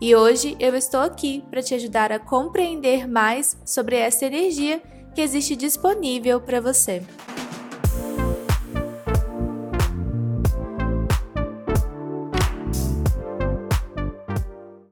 E hoje eu estou aqui para te ajudar a compreender mais sobre essa energia que existe disponível para você.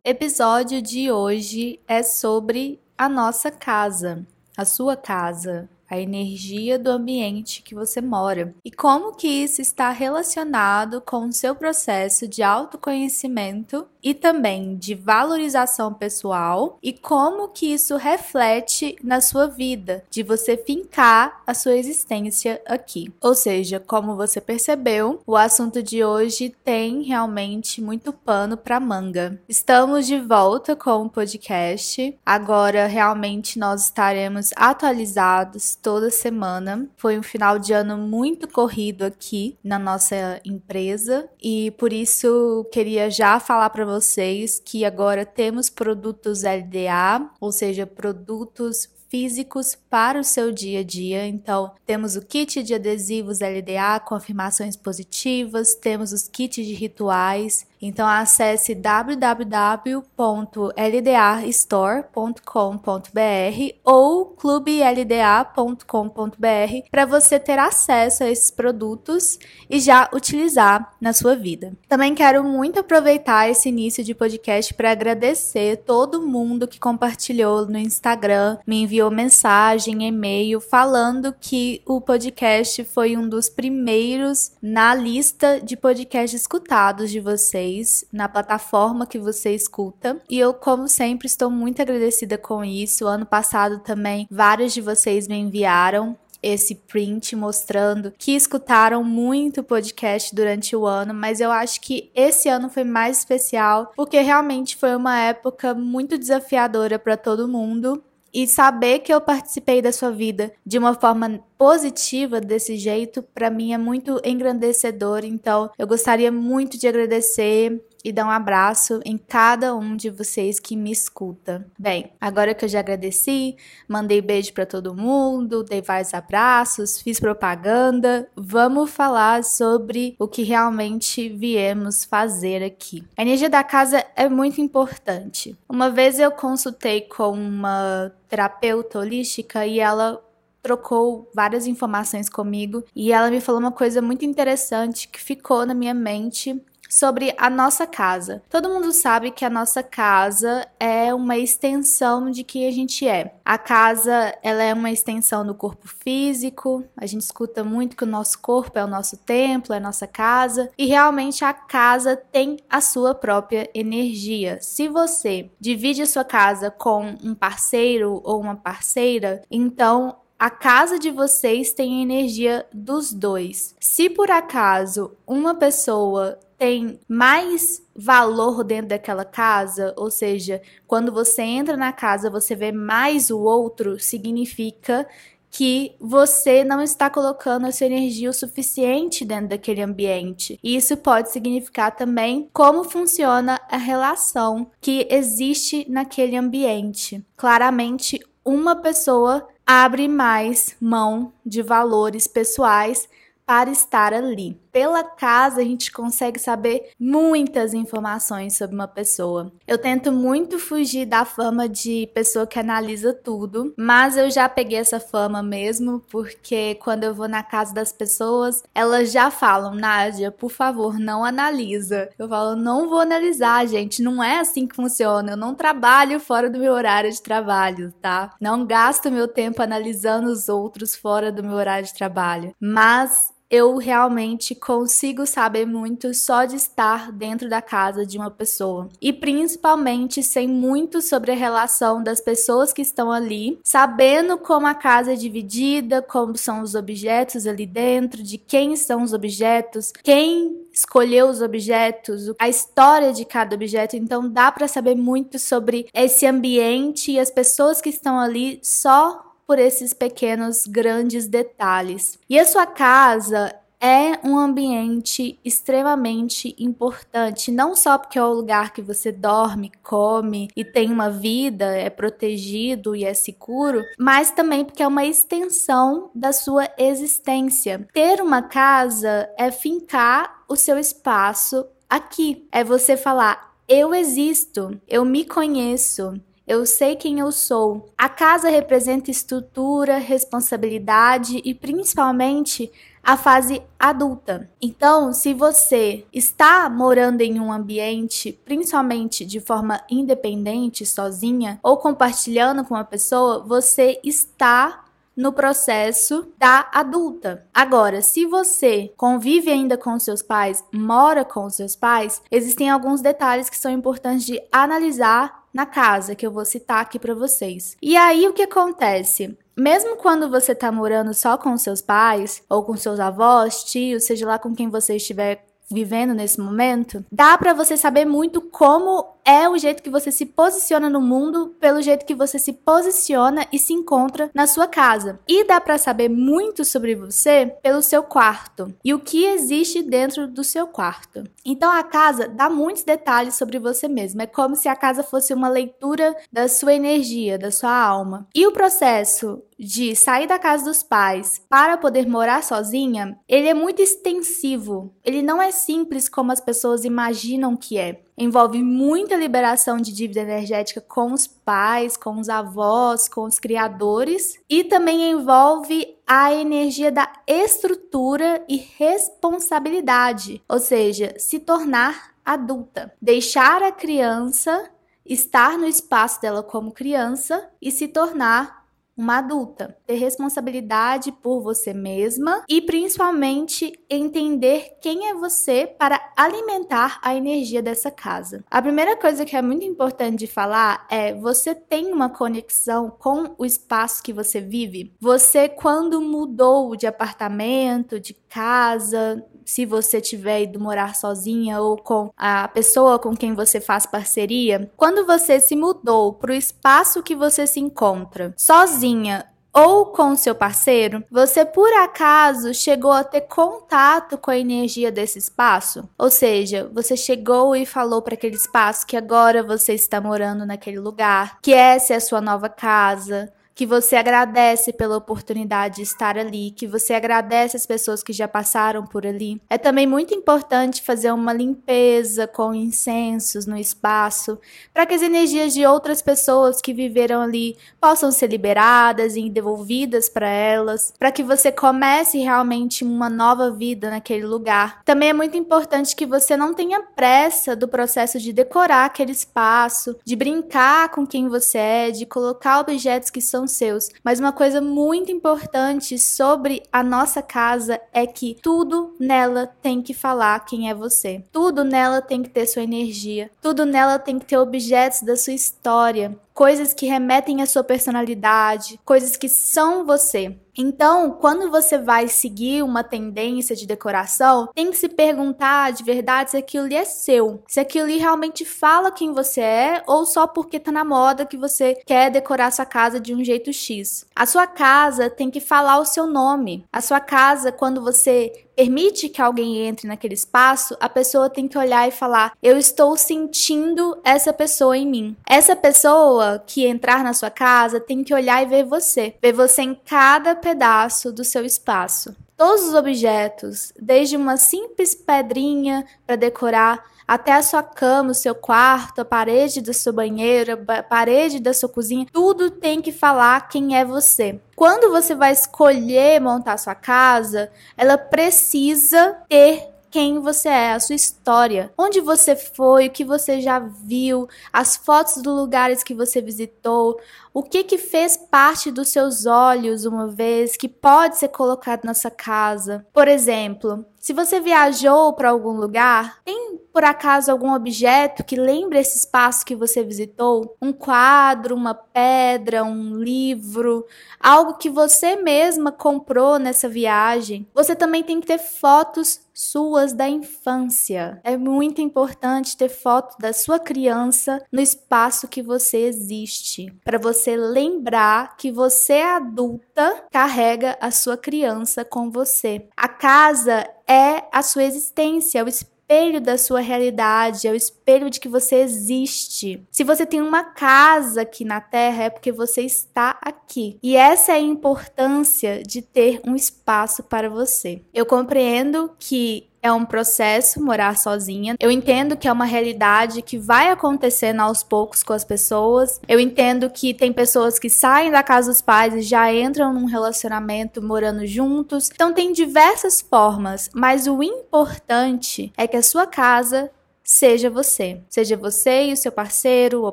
Episódio de hoje é sobre a nossa casa, a sua casa, a energia do ambiente que você mora e como que isso está relacionado com o seu processo de autoconhecimento e também de valorização pessoal e como que isso reflete na sua vida, de você fincar a sua existência aqui. Ou seja, como você percebeu, o assunto de hoje tem realmente muito pano para manga. Estamos de volta com o podcast. Agora realmente nós estaremos atualizados toda semana. Foi um final de ano muito corrido aqui na nossa empresa e por isso queria já falar para vocês que agora temos produtos LDA, ou seja, produtos físicos para o seu dia a dia. Então, temos o kit de adesivos LDA com afirmações positivas, temos os kits de rituais. Então, acesse www.ldastore.com.br ou clublda.com.br para você ter acesso a esses produtos e já utilizar na sua vida. Também quero muito aproveitar esse início de podcast para agradecer todo mundo que compartilhou no Instagram, me enviou mensagem, e-mail falando que o podcast foi um dos primeiros na lista de podcasts escutados de vocês, na plataforma que você escuta. E eu, como sempre, estou muito agradecida com isso. Ano passado também vários de vocês me enviaram esse print mostrando que escutaram muito podcast durante o ano, mas eu acho que esse ano foi mais especial porque realmente foi uma época muito desafiadora para todo mundo e saber que eu participei da sua vida de uma forma positiva desse jeito, para mim é muito engrandecedor. Então, eu gostaria muito de agradecer e dar um abraço em cada um de vocês que me escuta. Bem, agora que eu já agradeci, mandei beijo para todo mundo, dei vários abraços, fiz propaganda, vamos falar sobre o que realmente viemos fazer aqui. A energia da casa é muito importante. Uma vez eu consultei com uma terapeuta holística e ela trocou várias informações comigo e ela me falou uma coisa muito interessante que ficou na minha mente sobre a nossa casa. Todo mundo sabe que a nossa casa é uma extensão de quem a gente é. A casa, ela é uma extensão do corpo físico. A gente escuta muito que o nosso corpo é o nosso templo, é a nossa casa, e realmente a casa tem a sua própria energia. Se você divide a sua casa com um parceiro ou uma parceira, então a casa de vocês tem a energia dos dois. Se por acaso uma pessoa tem mais valor dentro daquela casa, ou seja, quando você entra na casa, você vê mais o outro, significa que você não está colocando a sua energia o suficiente dentro daquele ambiente. E isso pode significar também como funciona a relação que existe naquele ambiente. Claramente, uma pessoa abre mais mão de valores pessoais para estar ali. Pela casa, a gente consegue saber muitas informações sobre uma pessoa. Eu tento muito fugir da fama de pessoa que analisa tudo, mas eu já peguei essa fama mesmo, porque quando eu vou na casa das pessoas, elas já falam, Nádia, por favor, não analisa. Eu falo, não vou analisar, gente, não é assim que funciona. Eu não trabalho fora do meu horário de trabalho, tá? Não gasto meu tempo analisando os outros fora do meu horário de trabalho. Mas eu realmente consigo saber muito só de estar dentro da casa de uma pessoa. E principalmente sei muito sobre a relação das pessoas que estão ali, sabendo como a casa é dividida, como são os objetos ali dentro, de quem são os objetos, quem escolheu os objetos, a história de cada objeto. Então dá para saber muito sobre esse ambiente e as pessoas que estão ali só por esses pequenos grandes detalhes. E a sua casa é um ambiente extremamente importante, não só porque é o lugar que você dorme, come e tem uma vida, é protegido e é seguro, mas também porque é uma extensão da sua existência. Ter uma casa é fincar o seu espaço aqui, é você falar: eu existo, eu me conheço, eu sei quem eu sou. A casa representa estrutura, responsabilidade e principalmente a fase adulta. Então, se você está morando em um ambiente, principalmente de forma independente, sozinha ou compartilhando com uma pessoa, você está no processo da adulta. Agora, se você convive ainda com seus pais, mora com seus pais, existem alguns detalhes que são importantes de analisar na casa, que eu vou citar aqui para vocês. E aí o que acontece? Mesmo quando você tá morando só com seus pais, ou com seus avós, tios, seja lá com quem você estiver vivendo nesse momento, dá para você saber muito como é o jeito que você se posiciona no mundo, pelo jeito que você se posiciona e se encontra na sua casa. E dá para saber muito sobre você pelo seu quarto e o que existe dentro do seu quarto. Então a casa dá muitos detalhes sobre você mesmo. É como se a casa fosse uma leitura da sua energia, da sua alma. E o processo de sair da casa dos pais para poder morar sozinha, ele é muito extensivo. Ele não é simples como as pessoas imaginam que é envolve muita liberação de dívida energética com os pais, com os avós, com os criadores e também envolve a energia da estrutura e responsabilidade, ou seja, se tornar adulta, deixar a criança estar no espaço dela como criança e se tornar uma adulta, ter responsabilidade por você mesma e principalmente entender quem é você para alimentar a energia dessa casa. A primeira coisa que é muito importante de falar é você tem uma conexão com o espaço que você vive. Você quando mudou de apartamento, de casa, se você tiver ido morar sozinha ou com a pessoa com quem você faz parceria, quando você se mudou para o espaço que você se encontra sozinha ou com seu parceiro, você por acaso chegou a ter contato com a energia desse espaço? Ou seja, você chegou e falou para aquele espaço que agora você está morando naquele lugar, que essa é a sua nova casa, que você agradece pela oportunidade de estar ali, que você agradece as pessoas que já passaram por ali. É também muito importante fazer uma limpeza com incensos no espaço, para que as energias de outras pessoas que viveram ali possam ser liberadas e devolvidas para elas, para que você comece realmente uma nova vida naquele lugar. Também é muito importante que você não tenha pressa do processo de decorar aquele espaço, de brincar com quem você é, de colocar objetos que são seus. Mas uma coisa muito importante sobre a nossa casa é que tudo nela tem que falar quem é você. Tudo nela tem que ter sua energia. Tudo nela tem que ter objetos da sua história coisas que remetem à sua personalidade, coisas que são você. Então, quando você vai seguir uma tendência de decoração, tem que se perguntar de verdade se aquilo ali é seu, se aquilo ali realmente fala quem você é ou só porque tá na moda que você quer decorar sua casa de um jeito X. A sua casa tem que falar o seu nome. A sua casa, quando você permite que alguém entre naquele espaço, a pessoa tem que olhar e falar: Eu estou sentindo essa pessoa em mim. Essa pessoa que entrar na sua casa tem que olhar e ver você, ver você em cada pedaço do seu espaço todos os objetos, desde uma simples pedrinha para decorar até a sua cama, o seu quarto, a parede da sua banheira, a parede da sua cozinha, tudo tem que falar quem é você. Quando você vai escolher montar sua casa, ela precisa ter quem você é, a sua história, onde você foi, o que você já viu, as fotos dos lugares que você visitou, o que que fez parte dos seus olhos uma vez que pode ser colocado nessa casa. Por exemplo, se você viajou para algum lugar, tem por acaso algum objeto que lembre esse espaço que você visitou? Um quadro, uma pedra, um livro, algo que você mesma comprou nessa viagem? Você também tem que ter fotos suas da infância. É muito importante ter foto da sua criança no espaço que você existe, para você lembrar que você adulta carrega a sua criança com você. A casa é a sua existência, é o espelho da sua realidade, é o espelho de que você existe. Se você tem uma casa aqui na Terra, é porque você está aqui. E essa é a importância de ter um espaço para você. Eu compreendo que é um processo morar sozinha. Eu entendo que é uma realidade que vai acontecendo aos poucos com as pessoas. Eu entendo que tem pessoas que saem da casa dos pais e já entram num relacionamento morando juntos. Então tem diversas formas, mas o importante é que a sua casa seja você. Seja você e o seu parceiro ou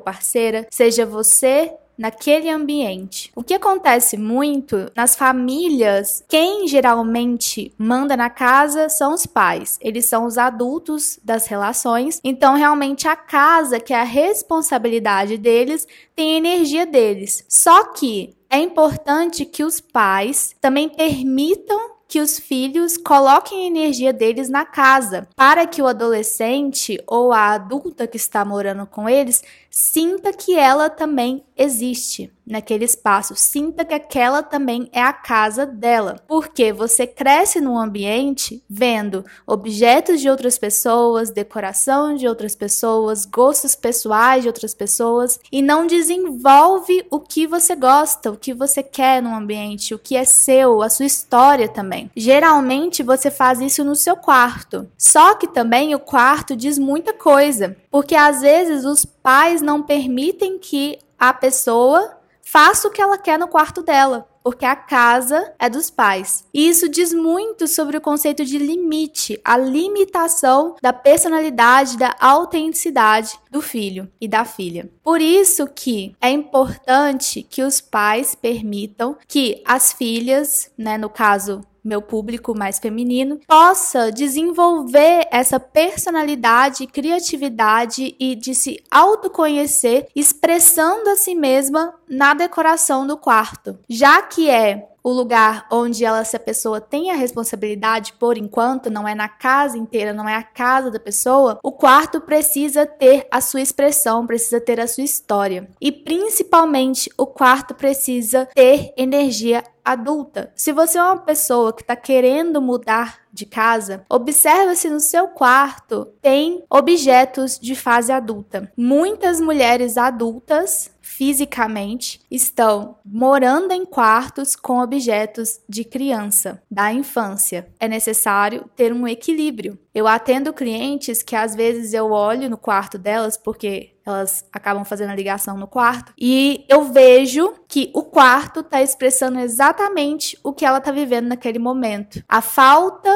parceira, seja você naquele ambiente. O que acontece muito nas famílias, quem geralmente manda na casa são os pais. Eles são os adultos das relações. Então, realmente, a casa, que é a responsabilidade deles, tem a energia deles. Só que é importante que os pais também permitam que os filhos coloquem a energia deles na casa, para que o adolescente ou a adulta que está morando com eles sinta que ela também existe naquele espaço, sinta que aquela também é a casa dela, porque você cresce num ambiente vendo objetos de outras pessoas, decoração de outras pessoas, gostos pessoais de outras pessoas e não desenvolve o que você gosta, o que você quer no ambiente, o que é seu, a sua história também. Geralmente você faz isso no seu quarto. Só que também o quarto diz muita coisa, porque às vezes os pais não permitem que a pessoa faça o que ela quer no quarto dela, porque a casa é dos pais. E isso diz muito sobre o conceito de limite, a limitação da personalidade, da autenticidade do filho e da filha. Por isso que é importante que os pais permitam que as filhas, né, no caso meu público mais feminino, possa desenvolver essa personalidade, criatividade e de se autoconhecer, expressando a si mesma na decoração do quarto, já que é o lugar onde ela, se a pessoa tem a responsabilidade, por enquanto, não é na casa inteira, não é a casa da pessoa, o quarto precisa ter a sua expressão, precisa ter a sua história. E principalmente, o quarto precisa ter energia adulta. Se você é uma pessoa que está querendo mudar de casa, observa se no seu quarto tem objetos de fase adulta. Muitas mulheres adultas fisicamente estão morando em quartos com objetos de criança, da infância. É necessário ter um equilíbrio. Eu atendo clientes que às vezes eu olho no quarto delas porque elas acabam fazendo a ligação no quarto e eu vejo que o quarto está expressando exatamente o que ela está vivendo naquele momento. A falta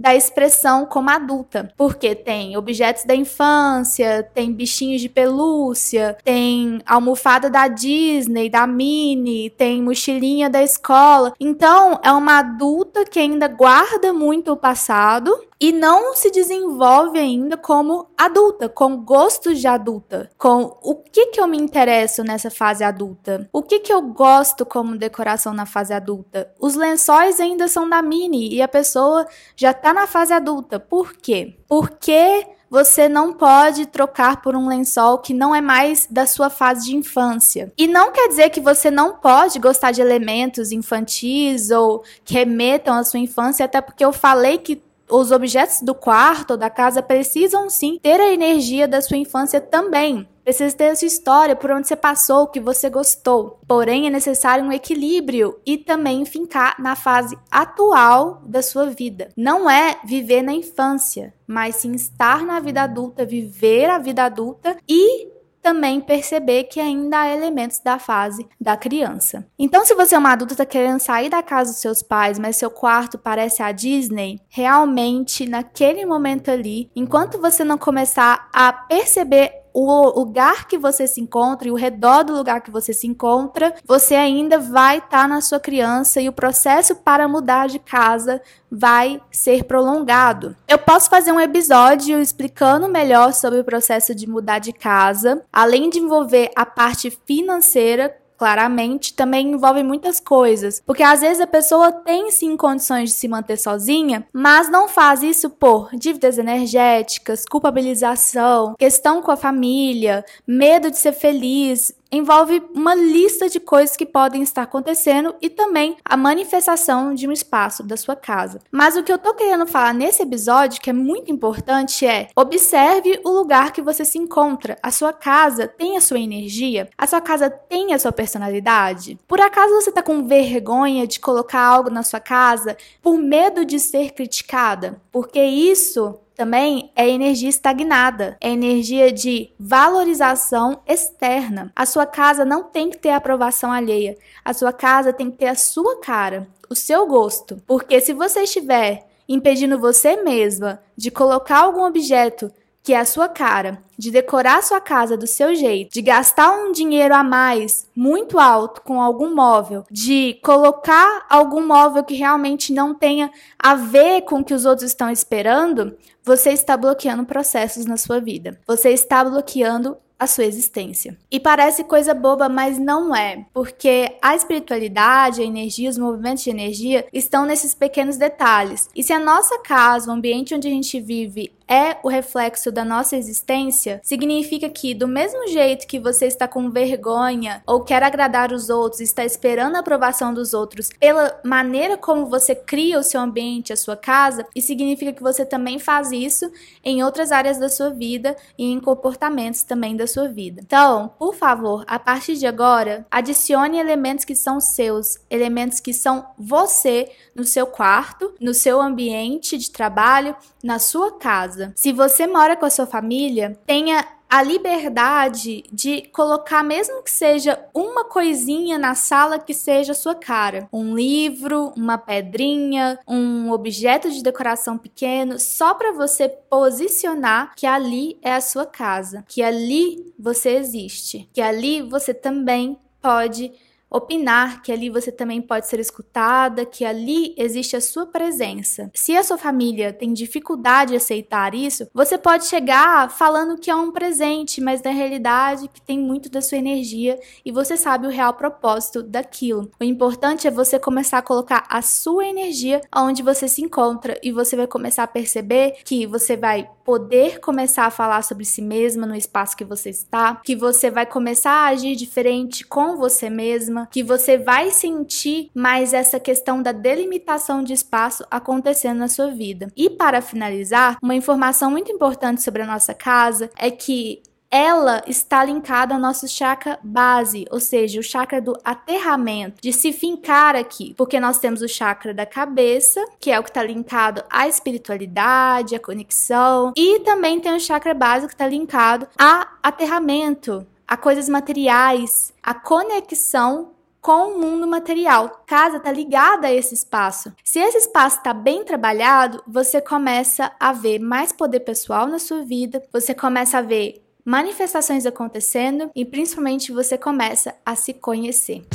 da expressão como adulta, porque tem objetos da infância, tem bichinhos de pelúcia, tem almofada da Disney, da Minnie, tem mochilinha da escola. Então, é uma adulta que ainda guarda muito o passado e não se desenvolve ainda como adulta, com gostos de adulta, com o que que eu me interesso nessa fase adulta, o que que eu gosto como decoração na fase adulta. Os lençóis ainda são da mini e a pessoa já tá na fase adulta. Por quê? Porque você não pode trocar por um lençol que não é mais da sua fase de infância. E não quer dizer que você não pode gostar de elementos infantis ou que remetam à sua infância, até porque eu falei que os objetos do quarto ou da casa precisam sim ter a energia da sua infância também. Precisa ter a sua história, por onde você passou, o que você gostou. Porém, é necessário um equilíbrio e também fincar na fase atual da sua vida. Não é viver na infância, mas sim estar na vida adulta, viver a vida adulta e também perceber que ainda há elementos da fase da criança. Então, se você é uma adulta está querendo sair da casa dos seus pais, mas seu quarto parece a Disney, realmente naquele momento ali, enquanto você não começar a perceber o lugar que você se encontra e o redor do lugar que você se encontra, você ainda vai estar tá na sua criança e o processo para mudar de casa vai ser prolongado. Eu posso fazer um episódio explicando melhor sobre o processo de mudar de casa, além de envolver a parte financeira, claramente, também envolve muitas coisas. Porque às vezes a pessoa tem sim condições de se manter sozinha, mas não faz isso por dívidas energéticas, culpabilização, questão com a família, medo de ser feliz, envolve uma lista de coisas que podem estar acontecendo e também a manifestação de um espaço da sua casa. Mas o que eu tô querendo falar nesse episódio, que é muito importante, é observe o lugar que você se encontra. A sua casa tem a sua energia? A sua casa tem a sua personalidade? Por acaso você tá com vergonha de colocar algo na sua casa por medo de ser criticada? Porque isso também é energia estagnada, é energia de valorização externa. A sua casa não tem que ter aprovação alheia, a sua casa tem que ter a sua cara, o seu gosto. Porque se você estiver impedindo você mesma de colocar algum objeto que é a sua cara, de decorar sua casa do seu jeito, de gastar um dinheiro a mais muito alto com algum móvel, de colocar algum móvel que realmente não tenha a ver com o que os outros estão esperando, você está bloqueando processos na sua vida. Você está bloqueando a sua existência. E parece coisa boba, mas não é, porque a espiritualidade, a energia, os movimentos de energia estão nesses pequenos detalhes. E se a nossa casa, o ambiente onde a gente vive, é o reflexo da nossa existência, significa que, do mesmo jeito que você está com vergonha ou quer agradar os outros, está esperando a aprovação dos outros pela maneira como você cria o seu ambiente, a sua casa, e significa que você também faz isso em outras áreas da sua vida e em comportamentos também da sua vida. Então, por favor, a partir de agora, adicione elementos que são seus, elementos que são você no seu quarto, no seu ambiente de trabalho, na sua casa. Se você mora com a sua família, tenha a liberdade de colocar, mesmo que seja uma coisinha na sala que seja sua cara. Um livro, uma pedrinha, um objeto de decoração pequeno, só para você posicionar que ali é a sua casa, que ali você existe, que ali você também pode opinar que ali você também pode ser escutada, que ali existe a sua presença. Se a sua família tem dificuldade de aceitar isso, você pode chegar falando que é um presente, mas na realidade que tem muito da sua energia e você sabe o real propósito daquilo. O importante é você começar a colocar a sua energia onde você se encontra e você vai começar a perceber que você vai poder começar a falar sobre si mesma no espaço que você está, que você vai começar a agir diferente com você mesma que você vai sentir mais essa questão da delimitação de espaço acontecendo na sua vida. E para finalizar, uma informação muito importante sobre a nossa casa é que ela está linkada ao nosso chakra base, ou seja, o chakra do aterramento, de se fincar aqui, porque nós temos o chakra da cabeça, que é o que está linkado à espiritualidade, à conexão, e também tem o chakra base que está linkado a aterramento, a coisas materiais, a conexão com o mundo material. Casa está ligada a esse espaço. Se esse espaço está bem trabalhado, você começa a ver mais poder pessoal na sua vida, você começa a ver manifestações acontecendo e principalmente você começa a se conhecer.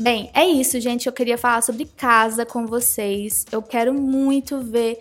Bem, é isso, gente. Eu queria falar sobre casa com vocês. Eu quero muito ver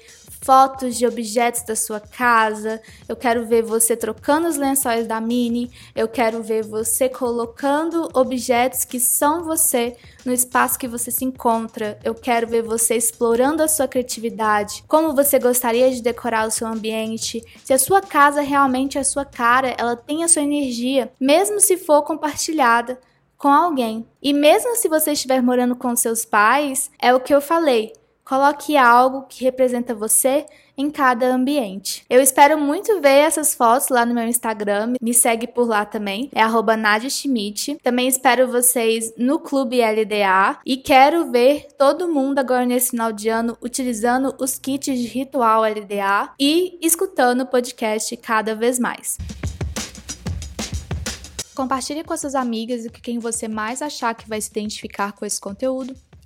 fotos de objetos da sua casa, eu quero ver você trocando os lençóis da Mini, eu quero ver você colocando objetos que são você no espaço que você se encontra, eu quero ver você explorando a sua criatividade, como você gostaria de decorar o seu ambiente, se a sua casa realmente é a sua cara, ela tem a sua energia, mesmo se for compartilhada com alguém. E mesmo se você estiver morando com seus pais, é o que eu falei Coloque algo que representa você em cada ambiente. Eu espero muito ver essas fotos lá no meu Instagram. Me segue por lá também. É Nadia Schmidt. Também espero vocês no Clube LDA. E quero ver todo mundo agora nesse final de ano utilizando os kits de ritual LDA e escutando o podcast cada vez mais. Compartilhe com suas amigas e com quem você mais achar que vai se identificar com esse conteúdo.